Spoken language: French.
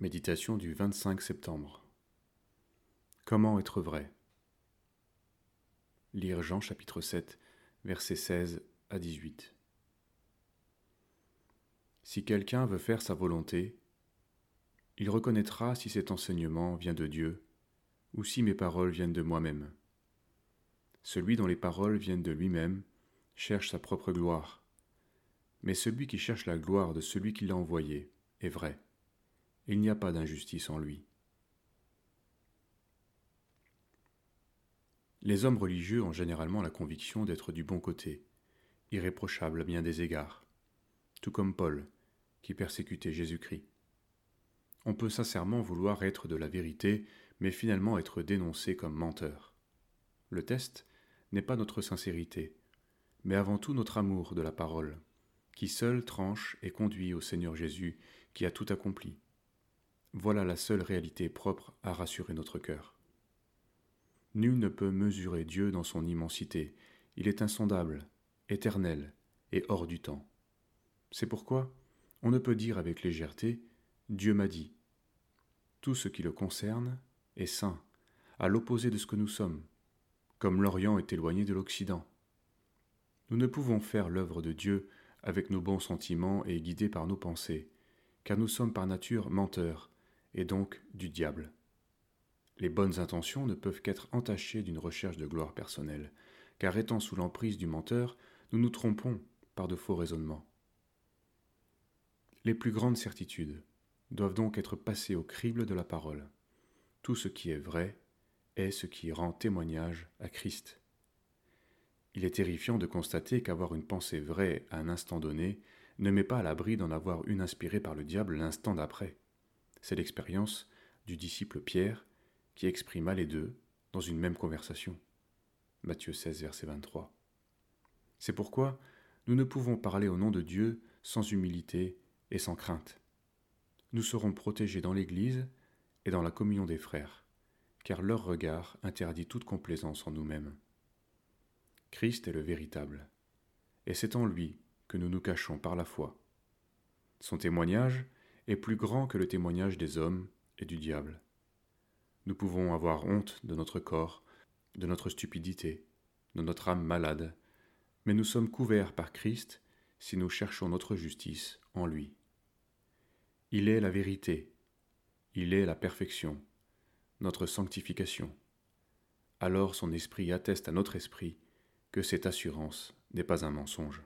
Méditation du 25 septembre. Comment être vrai? Lire Jean chapitre 7, versets 16 à 18. Si quelqu'un veut faire sa volonté, il reconnaîtra si cet enseignement vient de Dieu ou si mes paroles viennent de moi-même. Celui dont les paroles viennent de lui-même cherche sa propre gloire, mais celui qui cherche la gloire de celui qui l'a envoyé est vrai il n'y a pas d'injustice en lui. Les hommes religieux ont généralement la conviction d'être du bon côté, irréprochables à bien des égards, tout comme Paul, qui persécutait Jésus-Christ. On peut sincèrement vouloir être de la vérité, mais finalement être dénoncé comme menteur. Le test n'est pas notre sincérité, mais avant tout notre amour de la parole, qui seul tranche et conduit au Seigneur Jésus qui a tout accompli. Voilà la seule réalité propre à rassurer notre cœur. Nul ne peut mesurer Dieu dans son immensité, il est insondable, éternel et hors du temps. C'est pourquoi on ne peut dire avec légèreté Dieu m'a dit. Tout ce qui le concerne est saint, à l'opposé de ce que nous sommes, comme l'Orient est éloigné de l'Occident. Nous ne pouvons faire l'œuvre de Dieu avec nos bons sentiments et guidés par nos pensées, car nous sommes par nature menteurs, et donc du diable. Les bonnes intentions ne peuvent qu'être entachées d'une recherche de gloire personnelle, car étant sous l'emprise du menteur, nous nous trompons par de faux raisonnements. Les plus grandes certitudes doivent donc être passées au crible de la parole. Tout ce qui est vrai est ce qui rend témoignage à Christ. Il est terrifiant de constater qu'avoir une pensée vraie à un instant donné ne met pas à l'abri d'en avoir une inspirée par le diable l'instant d'après. C'est l'expérience du disciple Pierre qui exprima les deux dans une même conversation. Matthieu 16, verset 23. C'est pourquoi nous ne pouvons parler au nom de Dieu sans humilité et sans crainte. Nous serons protégés dans l'Église et dans la communion des frères, car leur regard interdit toute complaisance en nous-mêmes. Christ est le véritable, et c'est en lui que nous nous cachons par la foi. Son témoignage est plus grand que le témoignage des hommes et du diable. Nous pouvons avoir honte de notre corps, de notre stupidité, de notre âme malade, mais nous sommes couverts par Christ si nous cherchons notre justice en lui. Il est la vérité, il est la perfection, notre sanctification. Alors son esprit atteste à notre esprit que cette assurance n'est pas un mensonge.